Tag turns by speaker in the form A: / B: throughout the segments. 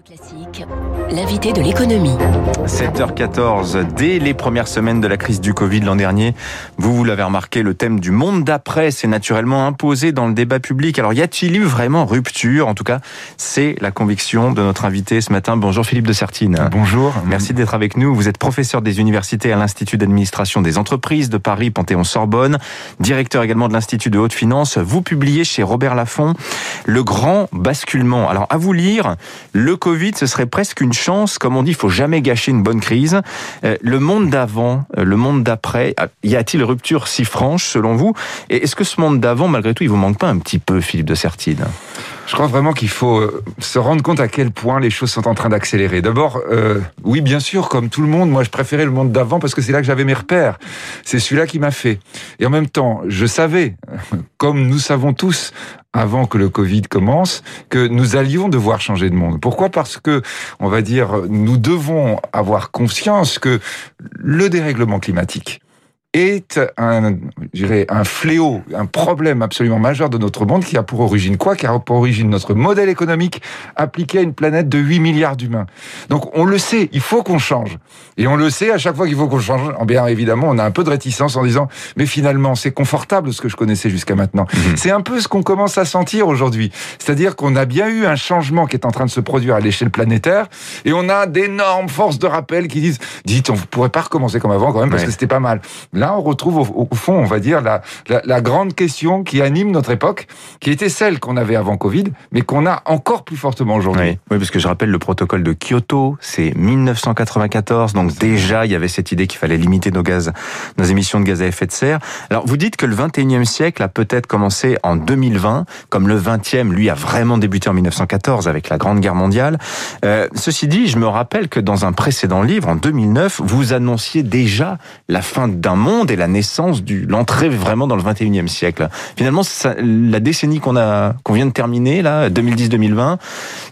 A: Classique, l'invité de l'économie.
B: 7h14, dès les premières semaines de la crise du Covid l'an dernier, vous, vous l'avez remarqué, le thème du monde d'après s'est naturellement imposé dans le débat public. Alors, y a-t-il eu vraiment rupture? En tout cas, c'est la conviction de notre invité ce matin. Bonjour Philippe de Sertine.
C: Bonjour.
B: Merci d'être avec nous. Vous êtes professeur des universités à l'Institut d'administration des entreprises de Paris, Panthéon-Sorbonne, directeur également de l'Institut de haute finance. Vous publiez chez Robert Laffont Le grand basculement. Alors, à vous lire, le Covid ce serait presque une chance. Comme on dit, il faut jamais gâcher une bonne crise. Euh, le monde d'avant, euh, le monde d'après, ah, y a-t-il rupture si franche selon vous? Et est-ce que ce monde d'avant, malgré tout, il vous manque pas un petit peu, Philippe de Sertine
C: je crois vraiment qu'il faut euh, se rendre compte à quel point les choses sont en train d'accélérer. D'abord, euh, oui, bien sûr, comme tout le monde, moi je préférais le monde d'avant parce que c'est là que j'avais mes repères. C'est celui-là qui m'a fait. Et en même temps, je savais, comme nous savons tous, avant que le Covid commence, que nous allions devoir changer de monde. Pourquoi? Parce que, on va dire, nous devons avoir conscience que le dérèglement climatique, est un, je dirais, un fléau, un problème absolument majeur de notre monde qui a pour origine quoi? Qui a pour origine notre modèle économique appliqué à une planète de 8 milliards d'humains. Donc on le sait, il faut qu'on change. Et on le sait, à chaque fois qu'il faut qu'on change, eh bien évidemment, on a un peu de réticence en disant, mais finalement, c'est confortable ce que je connaissais jusqu'à maintenant. Mhm. C'est un peu ce qu'on commence à sentir aujourd'hui. C'est-à-dire qu'on a bien eu un changement qui est en train de se produire à l'échelle planétaire, et on a d'énormes forces de rappel qui disent, dites, on ne pourrait pas recommencer comme avant quand même, parce que c'était pas mal. Là, on retrouve au, fond, on va dire, la, la, grande question qui anime notre époque, qui était celle qu'on avait avant Covid, mais qu'on a encore plus fortement aujourd'hui.
B: Oui. parce que je rappelle le protocole de Kyoto, c'est 1994, donc déjà il y avait cette idée qu'il fallait limiter nos gaz, nos émissions de gaz à effet de serre. Alors vous dites que le 21e siècle a peut-être commencé en 2020, comme le 20e, lui, a vraiment débuté en 1914 avec la Grande Guerre mondiale. Euh, ceci dit, je me rappelle que dans un précédent livre, en 2009, vous annonciez déjà la fin d'un monde et la naissance du l'entrée vraiment dans le 21e siècle. Finalement, la décennie qu'on a qu'on vient de terminer là, 2010-2020,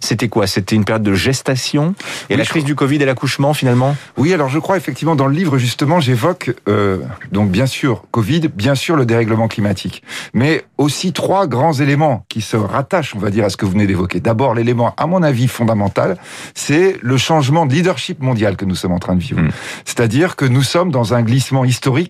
B: c'était quoi? C'était une période de gestation et la crise du Covid et l'accouchement finalement?
C: Oui, alors je crois effectivement dans le livre justement, j'évoque euh, donc bien sûr Covid, bien sûr le dérèglement climatique, mais aussi trois grands éléments qui se rattachent, on va dire, à ce que vous venez d'évoquer. D'abord, l'élément à mon avis fondamental, c'est le changement de leadership mondial que nous sommes en train de vivre. Hmm. C'est-à-dire que nous sommes dans un glissement historique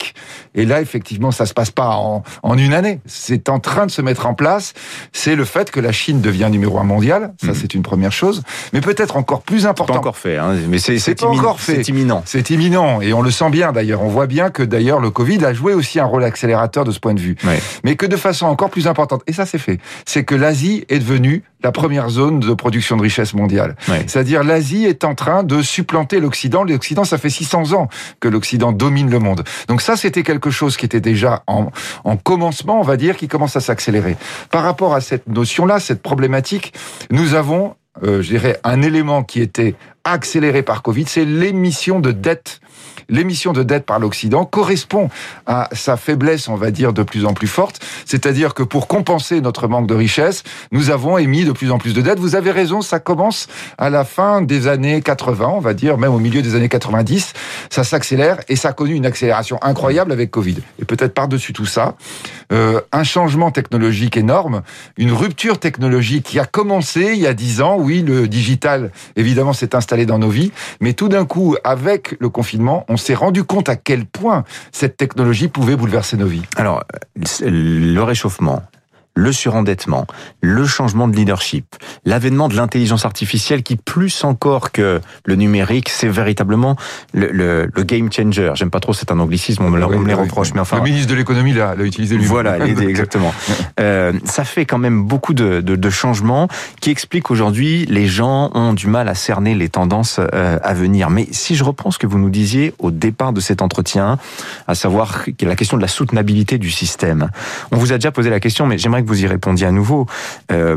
C: et là, effectivement, ça se passe pas en, en une année. C'est en train de se mettre en place. C'est le fait que la Chine devient numéro un mondial. Ça, mhm. c'est une première chose. Mais peut-être encore plus important.
B: Pas encore fait, hein, mais c'est
C: pas encore fait.
B: C'est imminent.
C: C'est imminent. Et on le sent bien, d'ailleurs. On voit bien que, d'ailleurs, le Covid a joué aussi un rôle accélérateur de ce point de vue. Mais que de façon encore plus importante. Et ça, c'est fait. C'est que l'Asie est devenue la première zone de production de richesse mondiale. C'est-à-dire l'Asie est en train de supplanter l'Occident. L'Occident, ça fait 600 ans que l'Occident domine le monde. Donc ça, c'était quelque chose qui était déjà en, en commencement, on va dire, qui commence à s'accélérer. Par rapport à cette notion-là, cette problématique, nous avons, euh, je dirais, un élément qui était accéléré par Covid, c'est l'émission de dette l'émission de dette par l'Occident correspond à sa faiblesse, on va dire, de plus en plus forte. C'est-à-dire que pour compenser notre manque de richesse, nous avons émis de plus en plus de dettes. Vous avez raison, ça commence à la fin des années 80, on va dire, même au milieu des années 90. Ça s'accélère et ça a connu une accélération incroyable avec Covid. Et peut-être par-dessus tout ça, euh, un changement technologique énorme, une rupture technologique qui a commencé il y a dix ans. Oui, le digital, évidemment, s'est installé dans nos vies. Mais tout d'un coup, avec le confinement, on s'est rendu compte à quel point cette technologie pouvait bouleverser nos vies.
B: Alors, le réchauffement, le surendettement, le changement de leadership, l'avènement de l'intelligence artificielle qui, plus encore que le numérique, c'est véritablement le, game changer. J'aime pas trop, c'est un anglicisme, on me, les reproche, mais enfin...
C: Le ministre de l'économie l'a utilisé lui
B: Voilà, exactement. euh, ça fait quand même beaucoup de, de, de changements qui expliquent aujourd'hui les gens ont du mal à cerner les tendances euh, à venir. Mais si je reprends ce que vous nous disiez au départ de cet entretien, à savoir la question de la soutenabilité du système, on vous a déjà posé la question, mais j'aimerais que vous y répondiez à nouveau. Euh,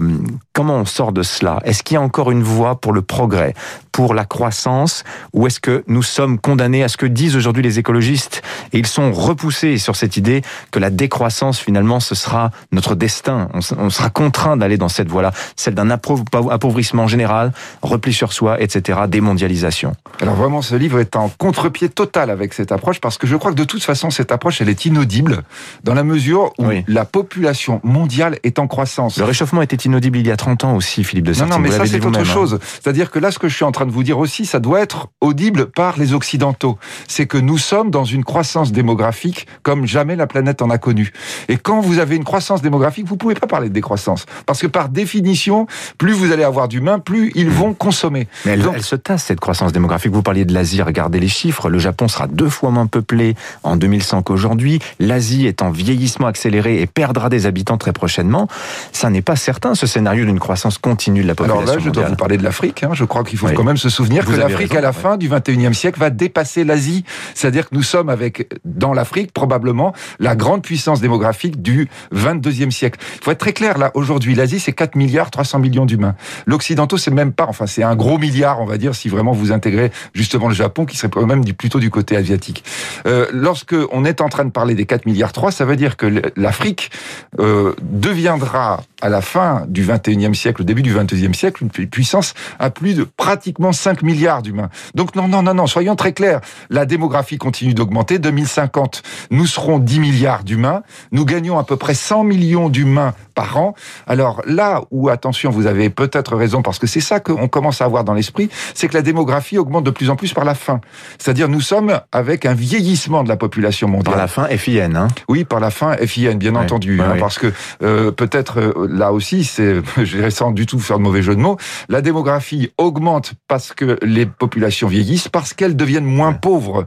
B: comment on sort de cela? Est-ce qu'il y a encore une voie pour le progrès? Pour la croissance ou est-ce que nous sommes condamnés à ce que disent aujourd'hui les écologistes et ils sont repoussés sur cette idée que la décroissance finalement ce sera notre destin. On, sera contraint d'aller dans cette voie-là, celle d'un appauvrissement général, repli sur soi, etc., démondialisation.
C: Alors vraiment, ce livre est en contre-pied total avec cette approche parce que je crois que de toute façon, cette approche, elle est inaudible dans la mesure où la population mondiale est en croissance.
B: Le réchauffement était inaudible il y a 30 ans aussi, Philippe de Sartine.
C: Non, non, mais ça c'est autre hein. chose. C'est-à-dire que là, ce que je suis en train de vous dire aussi, ça doit être audible par les Occidentaux. C'est que nous sommes dans une croissance démographique comme jamais la planète en a connu. Et quand vous avez une croissance démographique, vous pouvez pas parler de décroissance. Parce que par définition, plus vous allez avoir d'humains, plus ils vont consommer.
B: Mais elle, elle se tasse, cette croissance démographique. Vous parliez de l'Asie, regardez les chiffres. Le Japon sera deux fois moins peuplé en 2100 qu'aujourd'hui. L'Asie est en vieillissement accéléré et perdra des habitants très prochainement. Ça n'est pas certain, ce scénario d'une croissance continue de la population
C: Alors là, je dois vous parler de l'Afrique. Hein. Je crois qu'il faut quand même se souvenir que l'Afrique, à la fin du 21e siècle, va dépasser l'Asie. C'est-à-dire que nous sommes avec, dans l'Afrique, probablement, la grande puissance démographique du 22e siècle. Il faut être très clair, là, aujourd'hui, l'Asie, c'est 4 milliards 300 millions d'humains. L'Occidentaux, c'est même pas, enfin, c'est un gros milliard, on va dire, si vraiment vous intégrez justement le Japon, qui serait même plutôt du côté asiatique. Euh, lorsque on est en train de parler des 4 milliards 3, ça veut dire que l'Afrique euh, deviendra, à la fin du 21e siècle, au début du 22e siècle, une puissance à plus de pratiquement 5 milliards d'humains. Donc non, non, non, non, soyons très clairs. La démographie continue d'augmenter. 2050, nous serons 10 milliards d'humains. Nous gagnons à peu près 100 millions d'humains par an. Alors là où, attention, vous avez peut-être raison, parce que c'est ça qu'on commence à avoir dans l'esprit, c'est que la démographie augmente de plus en plus par la faim. C'est-à-dire nous sommes avec un vieillissement de la population mondiale.
B: Par la faim FIN, hein
C: Oui, par la faim FIN, bien entendu. Hein, parce que euh, peut-être euh, là aussi, c'est, je dirais sans du tout faire de mauvais jeu de mots, la démographie augmente parce que les populations vieillissent, parce qu'elles deviennent moins pauvres.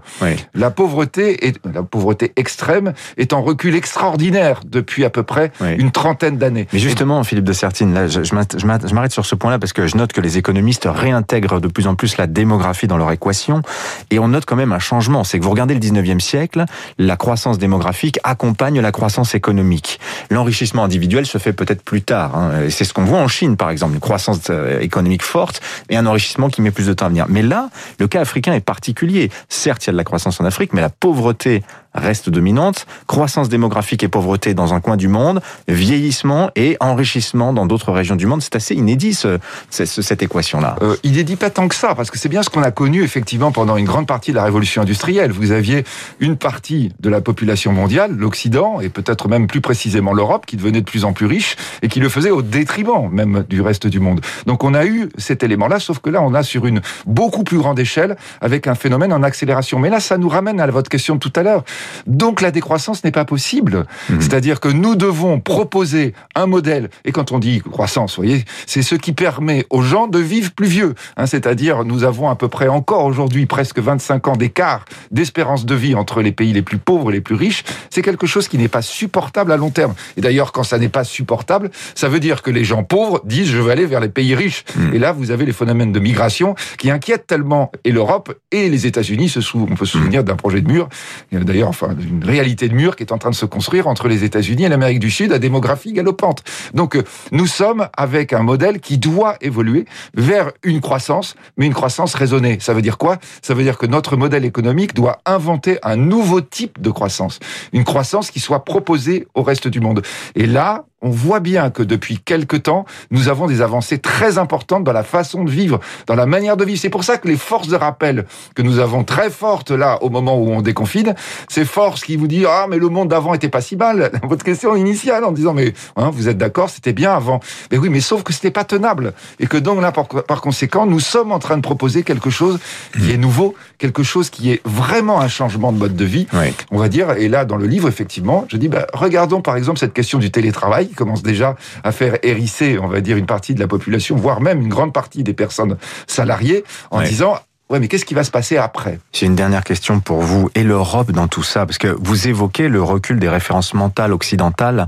C: La pauvreté, est, la pauvreté extrême est en recul extraordinaire depuis à peu près une trentaine d'années.
B: Mais justement, Philippe de Sertine, là, je, je m'arrête sur ce point-là parce que je note que les économistes réintègrent de plus en plus la démographie dans leur équation et on note quand même un changement. C'est que vous regardez le 19e siècle, la croissance démographique accompagne la croissance économique. L'enrichissement individuel se fait peut-être plus tard. Hein. C'est ce qu'on voit en Chine, par exemple, une croissance euh, économique forte et un enrichissement qui met plus de temps à venir. Mais là, le cas africain est particulier. Certes, il y a de la croissance en Afrique, mais la pauvreté reste dominante, croissance démographique et pauvreté dans un coin du monde, vieillissement et enrichissement dans d'autres régions du monde. C'est assez inédit ce, cette équation-là.
C: Euh, inédit pas tant que ça, parce que c'est bien ce qu'on a connu effectivement pendant une grande partie de la révolution industrielle. Vous aviez une partie de la population mondiale, l'Occident, et peut-être même plus précisément l'Europe, qui devenait de plus en plus riche et qui le faisait au détriment même du reste du monde. Donc on a eu cet élément-là, sauf que là on a sur une beaucoup plus grande échelle avec un phénomène en accélération. Mais là ça nous ramène à votre question de tout à l'heure. Donc la décroissance n'est pas possible. Mhm. C'est-à-dire que nous devons proposer un modèle. Et quand on dit croissance, vous voyez, c'est ce qui permet aux gens de vivre plus vieux. Hein, C'est-à-dire nous avons à peu près encore aujourd'hui presque 25 ans d'écart d'espérance de vie entre les pays les plus pauvres et les plus riches. C'est quelque chose qui n'est pas supportable à long terme. Et d'ailleurs, quand ça n'est pas supportable, ça veut dire que les gens pauvres disent je vais aller vers les pays riches. Mhm. Et là, vous avez les phénomènes de migration qui inquiètent tellement et l'Europe et les États-Unis. On peut se souvenir d'un projet de mur. D'ailleurs, enfin, une réalité de mur qui est en train de se construire entre les États-Unis et l'Amérique du Sud à démographie galopante. Donc, euh, nous sommes avec un modèle qui doit évoluer vers une croissance, mais une croissance raisonnée. Ça veut dire quoi? Ça veut dire que notre modèle économique doit inventer un nouveau type de croissance. Une croissance qui soit proposée au reste du monde. Et là, on voit bien que depuis quelque temps, nous avons des avancées très importantes dans la façon de vivre, dans la manière de vivre. C'est pour ça que les forces de rappel que nous avons très fortes là au moment où on déconfine, ces forces qui vous disent ah mais le monde d'avant était pas si mal. Votre question initiale en disant mais hein, vous êtes d'accord c'était bien avant. Mais oui mais sauf que c'était pas tenable et que donc là par, conséquent nous sommes en train de proposer quelque chose qui est nouveau, quelque chose qui est vraiment un changement de mode de vie. On va dire et là dans le livre effectivement je dis bah, regardons par exemple cette question du télétravail qui commence déjà à faire hérisser, on va dire, une partie de la population, voire même une grande partie des personnes salariées, en disant Ouais, mais qu'est-ce qui va se passer après?
B: J'ai une dernière question pour vous. Et l'Europe dans tout ça Parce que vous évoquez le recul des références mentales occidentales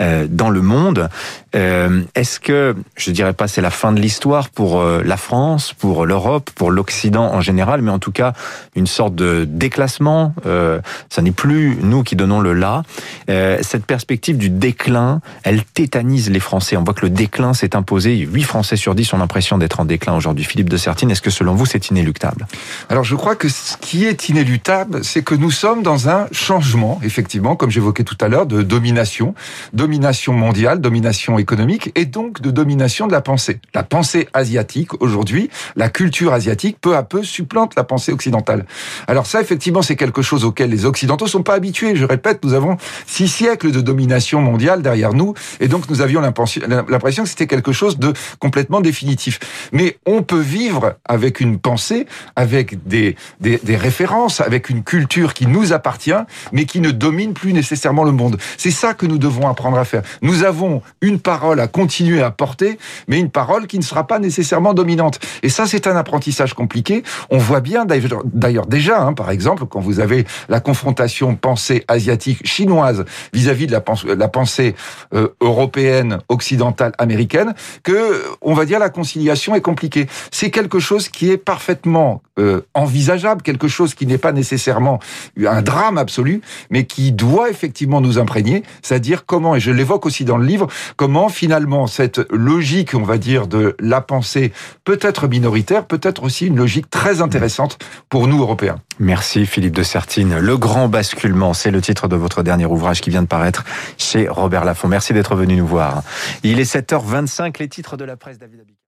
B: euh, dans le monde. Euh, est-ce que, je dirais pas c'est la fin de l'histoire pour euh, la France, pour l'Europe, pour l'Occident en général, mais en tout cas une sorte de déclassement. Euh, ça n'est plus nous qui donnons le là. Euh, cette perspective du déclin, elle tétanise les Français. On voit que le déclin s'est imposé. 8 Français sur 10 ont l'impression d'être en déclin aujourd'hui. Philippe de Sertine, est-ce que selon vous c'est inéluctable?
C: Alors je crois que ce qui est inéluctable, c'est que nous sommes dans un changement, effectivement, comme j'évoquais tout à l'heure, de domination, domination mondiale, domination économique, et donc de domination de la pensée. La pensée asiatique, aujourd'hui, la culture asiatique, peu à peu, supplante la pensée occidentale. Alors ça, effectivement, c'est quelque chose auquel les Occidentaux sont pas habitués. Je répète, nous avons six siècles de domination mondiale derrière nous, et donc nous avions l'impression que c'était quelque chose de complètement définitif. Mais on peut vivre avec une pensée, avec des, des, références, avec une culture qui nous appartient, mais qui ne domine plus nécessairement le monde. C'est ça que nous devons apprendre à faire. Nous avons une parole à continuer à porter, mais une parole qui ne sera pas nécessairement dominante. Et ça, c'est un apprentissage compliqué. On voit bien d'ailleurs déjà, hein, par exemple, quand vous avez la confrontation pensée asiatique chinoise vis-à-vis de la, la pensée euh, européenne, occidentale, américaine, que on va dire la conciliation est compliquée. C'est quelque chose qui est parfaitement euh, envisageable, quelque chose qui n'est pas nécessairement un drame absolu, mais qui doit effectivement nous imprégner, c'est-à-dire comment, et je l'évoque aussi dans le livre, comment finalement cette logique, on va dire, de la pensée peut être minoritaire, peut être aussi une logique très intéressante pour nous Européens.
B: Merci Philippe de Sertine. Le grand basculement, c'est le titre de votre dernier ouvrage qui vient de paraître chez Robert Laffont. Merci d'être venu nous voir. Il est 7h25, les titres de la presse David